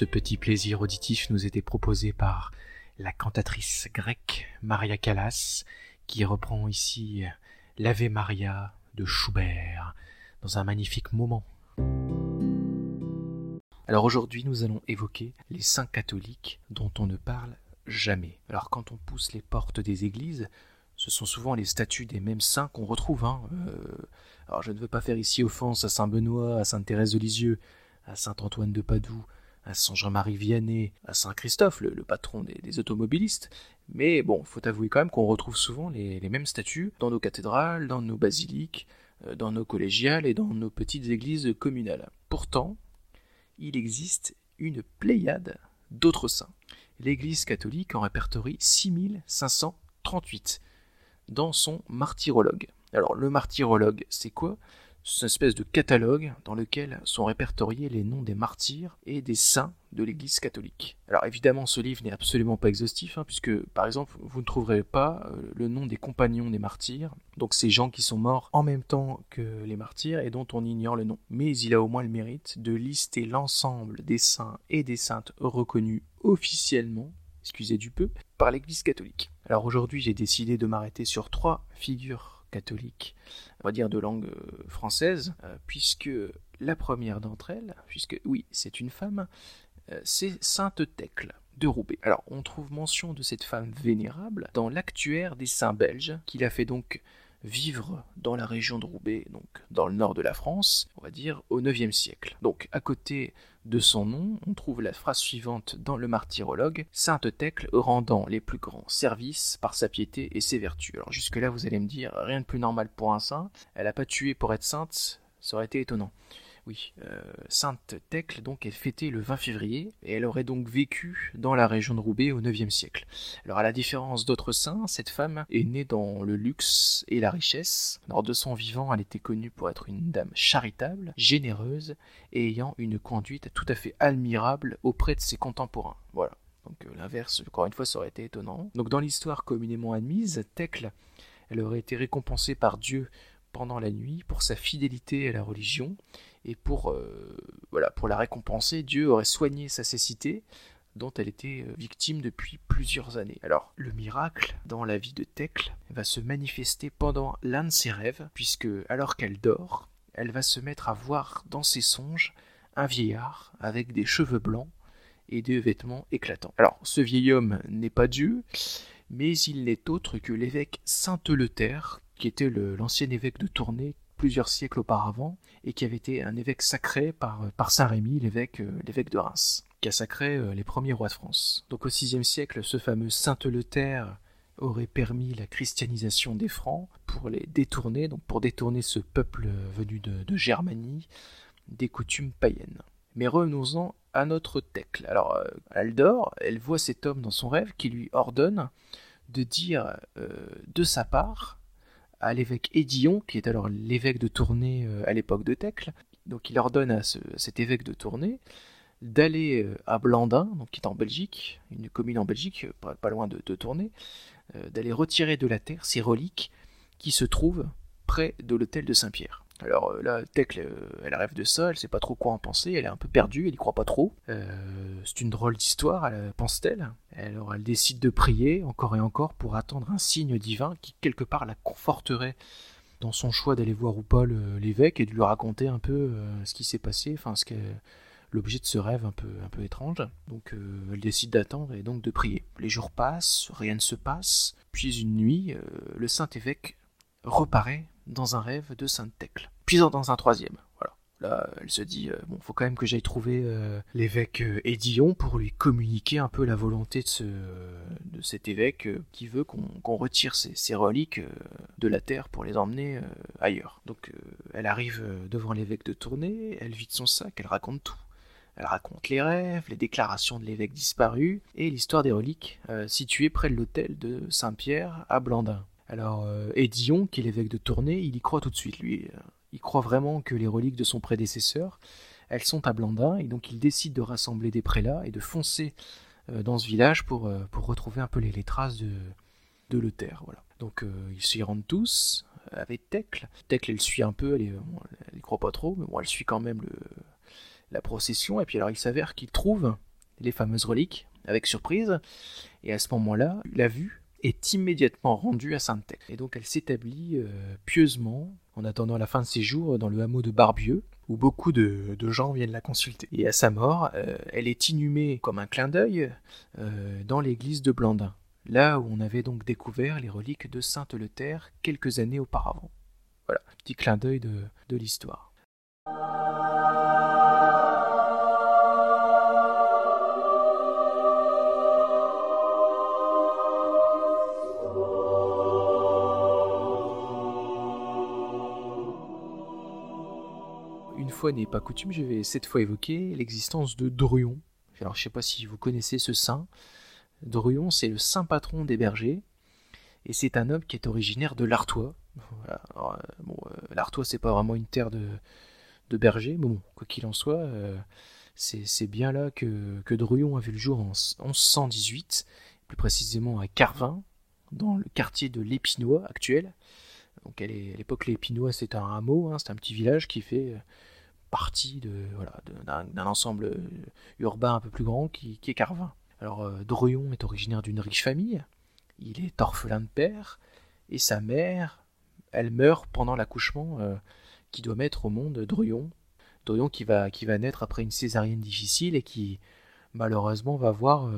Ce petit plaisir auditif nous était proposé par la cantatrice grecque Maria Callas, qui reprend ici l'Ave Maria de Schubert dans un magnifique moment. Alors aujourd'hui, nous allons évoquer les saints catholiques dont on ne parle jamais. Alors quand on pousse les portes des églises, ce sont souvent les statues des mêmes saints qu'on retrouve. Hein. Euh, alors je ne veux pas faire ici offense à Saint Benoît, à Sainte Thérèse de Lisieux, à Saint Antoine de Padoue, à Saint Jean-Marie Vianney, à Saint Christophe, le, patron des, automobilistes. Mais bon, faut avouer quand même qu'on retrouve souvent les, mêmes statues dans nos cathédrales, dans nos basiliques, euh, dans nos collégiales et dans nos petites églises communales. Pourtant, il existe une pléiade d'autres saints. L'Église catholique en répertorie 6538 dans son martyrologue. Alors le martyrologue, c'est quoi? C'est une espèce de catalogue dans lequel sont répertoriés les noms des martyrs et des saints de l'Église catholique. Alors évidemment, ce livre n'est absolument pas exhaustif, hein, puisque par exemple, vous ne trouverez pas euh, le nom des compagnons des martyrs, donc ces gens qui sont morts en même temps que les martyrs et dont on ignore le nom. Mais il a au moins le mérite de lister l'ensemble des saints et des saintes reconnus officiellement, excusez du peu, par l'Église catholique. Alors aujourd'hui, j'ai décidé de m'arrêter sur trois figures catholique, on va dire de langue euh, française, euh, puisque la première d'entre elles, puisque oui, c'est une femme, euh, c'est Sainte Thècle de Roubaix. Alors, on trouve mention de cette femme vénérable dans l'actuaire des saints belges, qu'il a fait donc vivre dans la région de Roubaix, donc dans le nord de la France, on va dire au IXe siècle. Donc à côté de son nom, on trouve la phrase suivante dans le martyrologue Sainte Thècle rendant les plus grands services par sa piété et ses vertus. Alors jusque-là, vous allez me dire, rien de plus normal pour un saint, elle n'a pas tué pour être sainte, ça aurait été étonnant. Oui, euh, Sainte Thècle donc est fêtée le 20 février et elle aurait donc vécu dans la région de Roubaix au IXe siècle. Alors à la différence d'autres saints, cette femme est née dans le luxe et la richesse. Lors de son vivant, elle était connue pour être une dame charitable, généreuse et ayant une conduite tout à fait admirable auprès de ses contemporains. Voilà. Donc euh, l'inverse, encore une fois, ça aurait été étonnant. Donc dans l'histoire communément admise, Thècle, elle aurait été récompensée par Dieu pendant la nuit pour sa fidélité à la religion et pour, euh, voilà, pour la récompenser, Dieu aurait soigné sa cécité dont elle était euh, victime depuis plusieurs années. Alors, le miracle dans la vie de Thècle va se manifester pendant l'un de ses rêves, puisque alors qu'elle dort, elle va se mettre à voir dans ses songes un vieillard avec des cheveux blancs et des vêtements éclatants. Alors, ce vieil homme n'est pas Dieu, mais il n'est autre que l'évêque Saint-Eleuthère, qui était l'ancien évêque de Tournai plusieurs siècles auparavant, et qui avait été un évêque sacré par, par Saint Rémy, l'évêque, euh, l'évêque de Reims, qui a sacré euh, les premiers rois de France. Donc au VIe siècle, ce fameux Saint Eleuthère aurait permis la christianisation des Francs pour les détourner, donc pour détourner ce peuple venu de, de Germanie des coutumes païennes. Mais revenons-en à notre Thècle. Alors, euh, elle dort, elle voit cet homme dans son rêve qui lui ordonne de dire de sa part à l'évêque Édillon, qui est alors l'évêque de Tournai euh, à l'époque de Thècle. Donc il ordonne à cet évêque de Tournai d'aller euh, à Blandin, donc qui est en Belgique, une commune en Belgique, pas, loin de, de Tournai, euh, d'aller retirer de la terre ces reliques qui se trouvent près de l'hôtel de Saint-Pierre. Alors euh, là, euh, elle rêve de ça, elle sait pas trop quoi en penser, elle est un peu perdue, elle y croit pas trop. Euh, c'est une drôle d'histoire, pense-t-elle. Alors elle décide de prier encore et encore pour attendre un signe divin qui quelque part la conforterait dans son choix d'aller voir ou pas l'évêque et de lui raconter un peu ce qui s'est passé, enfin ce que l'objet de ce rêve un peu, un peu étrange. Donc elle décide d'attendre et donc de prier. Les jours passent, rien ne se passe, puis une nuit, le saint évêque reparaît dans un rêve de Sainte Thècle. Puis dans un troisième. Voilà. Là, elle se dit, euh, bon, faut quand même que j'aille trouver euh, l'évêque euh, Édillon pour lui communiquer un peu la volonté de, ce, de cet évêque qui veut qu'on retire ces, reliques de la terre pour les emmener ailleurs. Donc, elle arrive devant l'évêque de Tournai, elle vide son sac, elle raconte tout. Elle raconte les rêves, les déclarations de l'évêque disparu et l'histoire des reliques situées près de l'hôtel de Saint-Pierre à Blandin. Alors, euh, Édillon, qui est l'évêque de Tournai, il y croit tout de suite, lui. Euh, il croit vraiment que les reliques de son prédécesseur, elles sont à Blandin, et donc il décide de rassembler des prélats et de foncer euh, dans ce village pour, retrouver un peu les, traces de, de Luther. Voilà. Donc ils s'y rendent tous, avec Thècle. Thècle, elle suit un peu, elle, ne croit pas trop, mais bon, elle suit quand même le, la procession, et puis alors il s'avère qu'il trouve les fameuses reliques, avec surprise, et à ce moment-là, la vue est immédiatement rendue à Sainte-Thècle. Et donc elle s'établit euh, pieusement, en attendant la fin de ses jours, dans le hameau de Barbieux, où beaucoup de, gens viennent la consulter. Et à sa mort, euh, elle est inhumée comme un clin d'œil euh, dans l'église de Blandin, là où on avait donc découvert les reliques de Sainte Leuthère quelques années auparavant. Voilà, petit clin d'œil de, de l'histoire. Fois n'est pas coutume, je vais cette fois évoquer l'existence de Druon. Alors je ne sais pas si vous connaissez ce saint. Druon, c'est le saint patron des bergers, et c'est un homme qui est originaire de l'Artois. Voilà. Euh, euh, l'Artois, c'est pas vraiment une terre de, bergers, mais bon, quoi qu'il en soit, euh, c'est bien là que, que Druon a vu le jour en 1118, plus précisément à Carvin, dans le quartier de l'Épinois actuel. Donc à l'époque, l'Épinois, c'est un hameau, hein, c'est un petit village qui fait partie de voilà d'un ensemble euh, urbain un peu plus grand qui, est Carvin. Alors euh, est originaire d'une riche famille, il est orphelin de père, et sa mère, elle meurt pendant l'accouchement euh, qui doit mettre au monde Druyon. Druyon qui va, qui va naître après une césarienne difficile et qui malheureusement va voir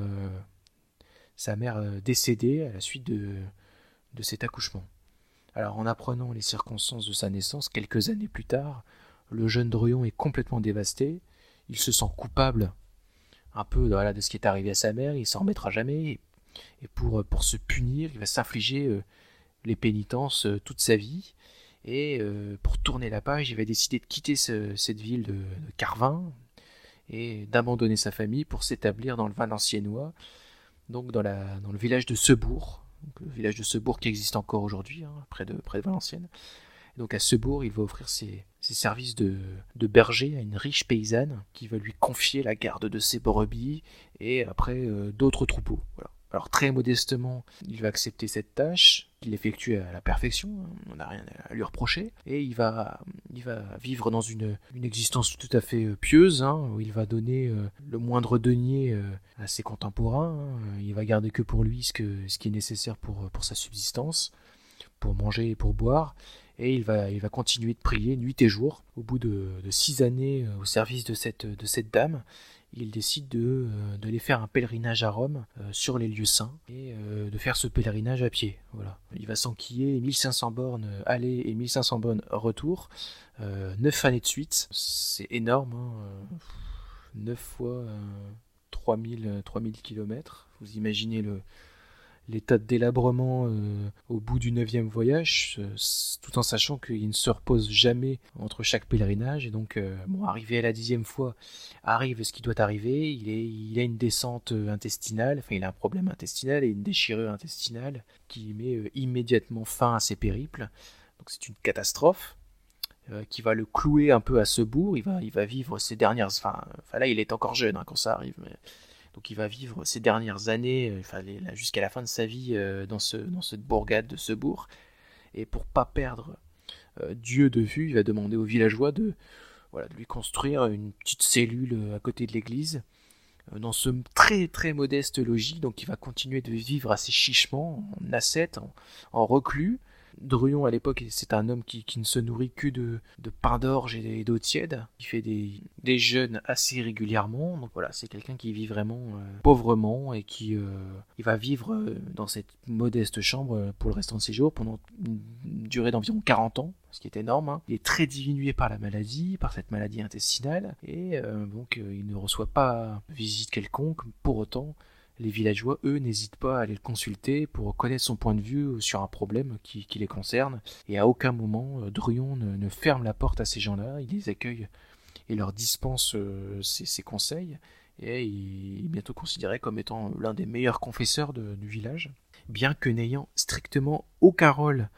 sa mère décédée à la suite de, de cet accouchement. Alors en apprenant les circonstances de sa naissance quelques années plus tard, le jeune Druyon est complètement dévasté. Il se sent coupable un peu de ce qui est arrivé à sa mère. Il s'en remettra jamais. Et pour, pour se punir, il va s'infliger euh, les pénitences euh, toute sa vie. Et euh, pour tourner la page, il va décider de quitter cette ville de, Carvin et d'abandonner sa famille pour s'établir dans le Valenciennois, donc dans, dans le village de Sebourg, le village de Sebourg qui existe encore aujourd'hui, hein, près, de, près de Valenciennes. Donc à Sebourg, il va offrir ses, services de, berger à une riche paysanne qui va lui confier la garde de ses brebis et après euh, d'autres troupeaux. Alors très modestement, il va accepter cette tâche, qu'il effectue à la perfection, hein, on n'a rien à lui reprocher, et il va, vivre dans une, existence tout à fait euh, pieuse, hein, où il va donner euh, le moindre denier à ses contemporains, hein. il va garder que pour lui ce, qui est nécessaire pour sa subsistance, pour manger et pour boire, et il va, continuer de prier nuit et jour. Au bout de, six années euh, au service de cette, dame, il décide de, euh, d'aller faire un pèlerinage à Rome euh, sur les lieux saints et de faire ce pèlerinage à pied. Voilà. Il va s'enquiller 1500 bornes aller et 1500 bornes retour, neuf années de suite. C'est énorme, hein, 9 fois 3000, 3000 km. Vous imaginez le, l'état de délabrement euh, au bout du neuvième voyage, euh, tout en sachant qu'il ne se repose jamais entre chaque pèlerinage. Et donc, euh, bon, arrivé à la dixième fois, arrive ce qui doit arriver. Il, est, il a une descente intestinale, enfin, il a un problème intestinal et une déchirure intestinale qui met immédiatement fin à ses périples. Donc, c'est une catastrophe. qui va le clouer un peu à ce bourg, il va, il va vivre ses dernières... Enfin, là, il est encore jeune hein, quand ça arrive, mais donc il va vivre ses dernières années, euh, enfin, jusqu'à la fin de sa vie, euh, dans, ce, dans cette bourgade de ce bourg. Et pour pas perdre euh, Dieu de vue, il va demander aux villageois de, voilà, de lui construire une petite cellule à côté de l'église dans ce très très modeste logis, donc il va continuer de vivre assez chichement, en ascète, en reclus, Druyon à l'époque, c'est un homme qui, ne se nourrit que de, pain d'orge et d'eau tiède. Il fait des, jeûnes assez régulièrement. Donc voilà, c'est quelqu'un qui vit vraiment euh, pauvrement et qui euh, il va vivre euh, dans cette modeste chambre pour le restant de ses jours pendant une durée d'environ 40 ans, ce qui est énorme. Hein. Il est très diminué par la maladie, par cette maladie intestinale, et donc il ne reçoit pas visite quelconque. Pour autant, les villageois, eux, n'hésitent pas à aller le consulter pour connaître son point de vue sur un problème qui, les concerne. Et à aucun moment, euh, Druyon ne, ferme la porte à ces gens-là. Il les accueille et leur dispense euh, ses, conseils. Et il est bientôt considéré comme étant l'un des meilleurs confesseurs du village. Bien que n'ayant strictement aucun rôle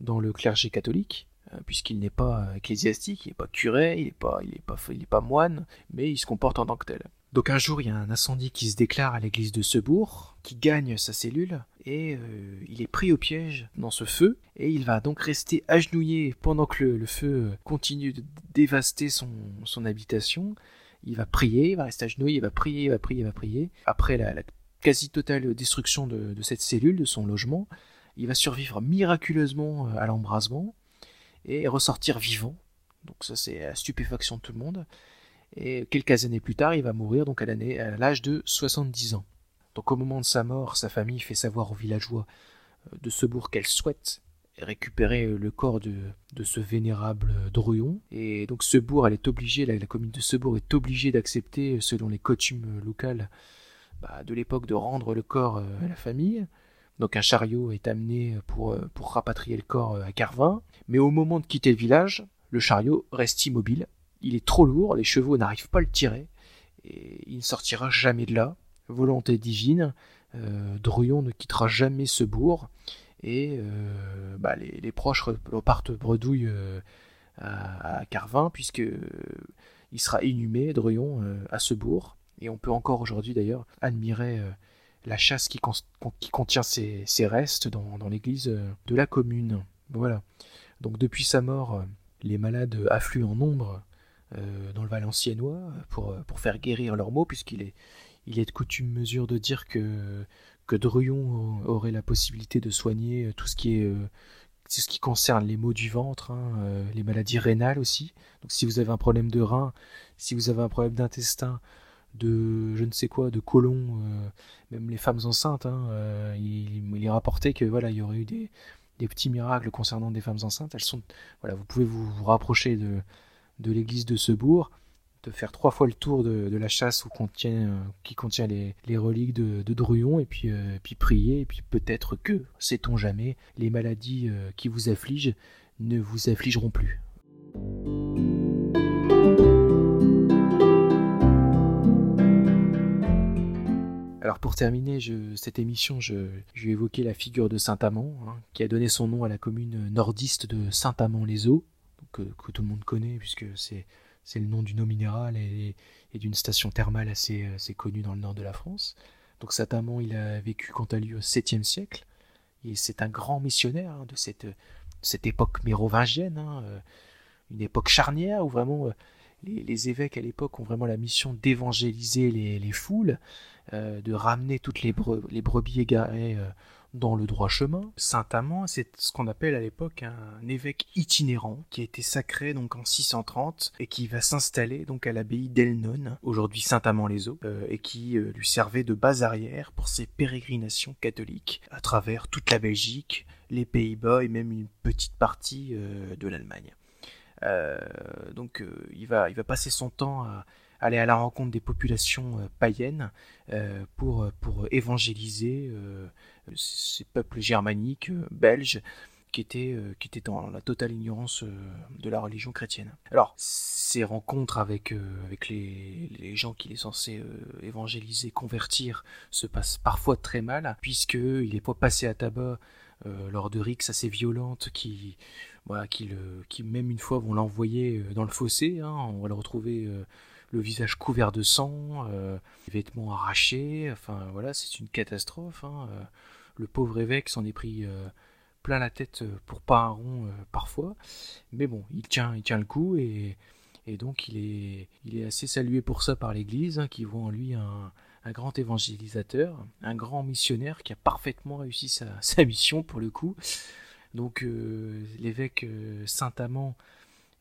dans le clergé catholique, euh, puisqu'il n'est pas ecclésiastique, il n'est pas curé, il n'est pas moine, mais il se comporte en tant que tel. Donc un jour, il y a un incendie qui se déclare à l'église de Sebourg, qui gagne sa cellule, et euh, il est pris au piège dans ce feu, et il va donc rester agenouillé pendant que le, feu continue de dévaster son, habitation. il va prier, il va rester agenouillé, il va prier, il va prier, il va prier. Après la, quasi-totale destruction de, cette cellule, de son logement, il va survivre miraculeusement à l'embrasement et ressortir vivant. Donc ça c'est la stupéfaction de tout le monde. Et quelques années plus tard, il va mourir donc à l'âge de 70 ans. Donc au moment de sa mort, sa famille fait savoir aux villageois euh, de Sebourg qu'elle souhaite récupérer le corps de, ce vénérable Druon. Et donc Sebourg, elle est obligée, la, commune de Sebourg est obligée d'accepter, selon les coutumes locales bah, de l'époque, de rendre le corps euh, à la famille. Donc un chariot est amené euh, pour rapatrier le corps à Carvin. Mais au moment de quitter le village, le chariot reste immobile. Il est trop lourd, les chevaux n'arrivent pas à le tirer. Et il ne sortira jamais de là. Volonté divine, euh, ne quittera jamais ce bourg et euh, bah, les, proches repartent bredouille euh, à, Carvin puisque il sera inhumé Druon à ce bourg et on peut encore aujourd'hui d'ailleurs admirer la chasse qui, contient ses, restes dans, l'église de la commune. Voilà. Donc depuis sa mort, les malades affluent en nombre dans le Valenciennois pour, pour faire guérir leurs maux puisqu'il est, il est de coutume mesure de dire que, que aurait la possibilité de soigner tout ce qui est euh, ce qui concerne les maux du ventre, hein, euh, les maladies rénales aussi. Donc si vous avez un problème de rein, si vous avez un problème d'intestin, de je ne sais quoi, de côlon, euh, même les femmes enceintes, hein, il, est rapporté que voilà, il y aurait eu des, des, petits miracles concernant des femmes enceintes. Elles sont, voilà, vous pouvez vous rapprocher de, de l'église de Sebourg de faire trois fois le tour de, la chasse où contient, euh, qui contient les, reliques de, Druon et puis, euh, puis prier et puis peut-être que, sait-on jamais, les maladies euh, qui vous affligent ne vous affligeront plus. Alors pour terminer cette émission, je, vais évoquer la figure de Saint-Amand, hein, qui a donné son nom à la commune nordiste de Saint-Amand-les-Eaux, que, tout le monde connaît puisque c'est le nom d'une eau minérale et, d'une station thermale assez, connue dans le nord de la France. Donc Saint-Amand, il a vécu quant à lui au 7e siècle, et c'est un grand missionnaire hein, de cette, époque mérovingienne, hein, euh, une époque charnière où vraiment euh, les, évêques à l'époque ont vraiment la mission d'évangéliser les, foules, euh, de ramener toutes les brebis égarées dans le droit chemin. Saint-Amand, c'est ce qu'on appelle à l'époque un évêque itinérant qui a été sacré donc en 630 et qui va s'installer donc à l'abbaye d'Elnon, aujourd'hui Saint-Amand-les-Eaux, euh, et qui euh, lui servait de base arrière pour ses pérégrinations catholiques à travers toute la Belgique, les Pays-Bas et même une petite partie euh, de l'Allemagne. donc il, va, il va passer son temps à aller à la rencontre des populations païennes pour, pour évangéliser ces peuples germaniques, euh, belges, qui étaient, euh, qui étaient dans la totale ignorance euh, de la religion chrétienne. Alors, ces rencontres avec, avec les, les, gens qu'il est censé évangéliser, convertir, se passent parfois très mal, puisqu'il est pas passé à tabac lors de rixes assez violentes qui, voilà, qui, le, qui même une fois vont l'envoyer dans le fossé, hein, on va le retrouver le visage couvert de sang, les vêtements arrachés, enfin voilà, c'est une catastrophe. Hein, le pauvre évêque s'en est pris euh, plein la tête euh, pour pas un rond euh, parfois. Mais bon, il tient, il tient le coup et, donc il est, il est assez salué pour ça par l'Église, hein, qui voit en lui un, grand évangélisateur, un grand missionnaire qui a parfaitement réussi sa, mission pour le coup. Donc l'évêque Saint-Amand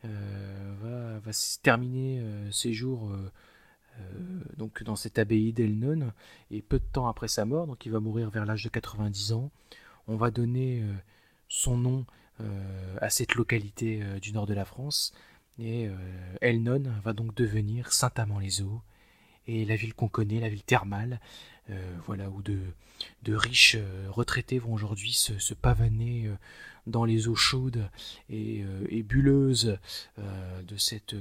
va, va, terminer ses jours euh, donc dans cette abbaye d'Elnon, et peu de temps après sa mort, donc il va mourir vers l'âge de 90 ans, on va donner euh, son nom euh, à cette localité du nord de la France, et Elnon va donc devenir Saint-Amand-les-Eaux, et la ville qu'on connaît, la ville thermale, voilà, où de, riches retraités vont aujourd'hui se, se pavaner dans les eaux chaudes et, euh, bulleuses euh, de, cette,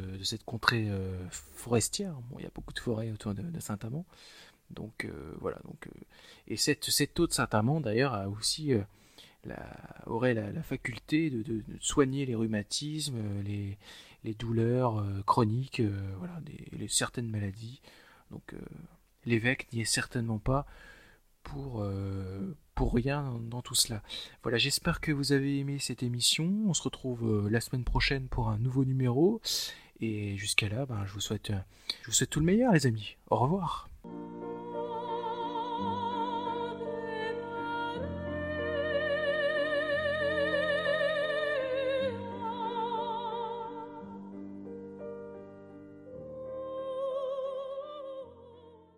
contrée euh, forestière. Il y a beaucoup de forêts autour de, Saint-Amand. Donc voilà. Donc, et cette, eau de Saint-Amand, d'ailleurs, a aussi la, aurait la, faculté de, soigner les rhumatismes, les, douleurs chroniques, voilà, certaines maladies. Donc l'évêque n'y est certainement pas pour, pour rien dans tout cela. Voilà, j'espère que vous avez aimé cette émission. On se retrouve euh, la semaine prochaine pour un nouveau numéro. Et jusqu'à là, ben, je, vous souhaite, je vous souhaite tout le meilleur, les amis. Au revoir.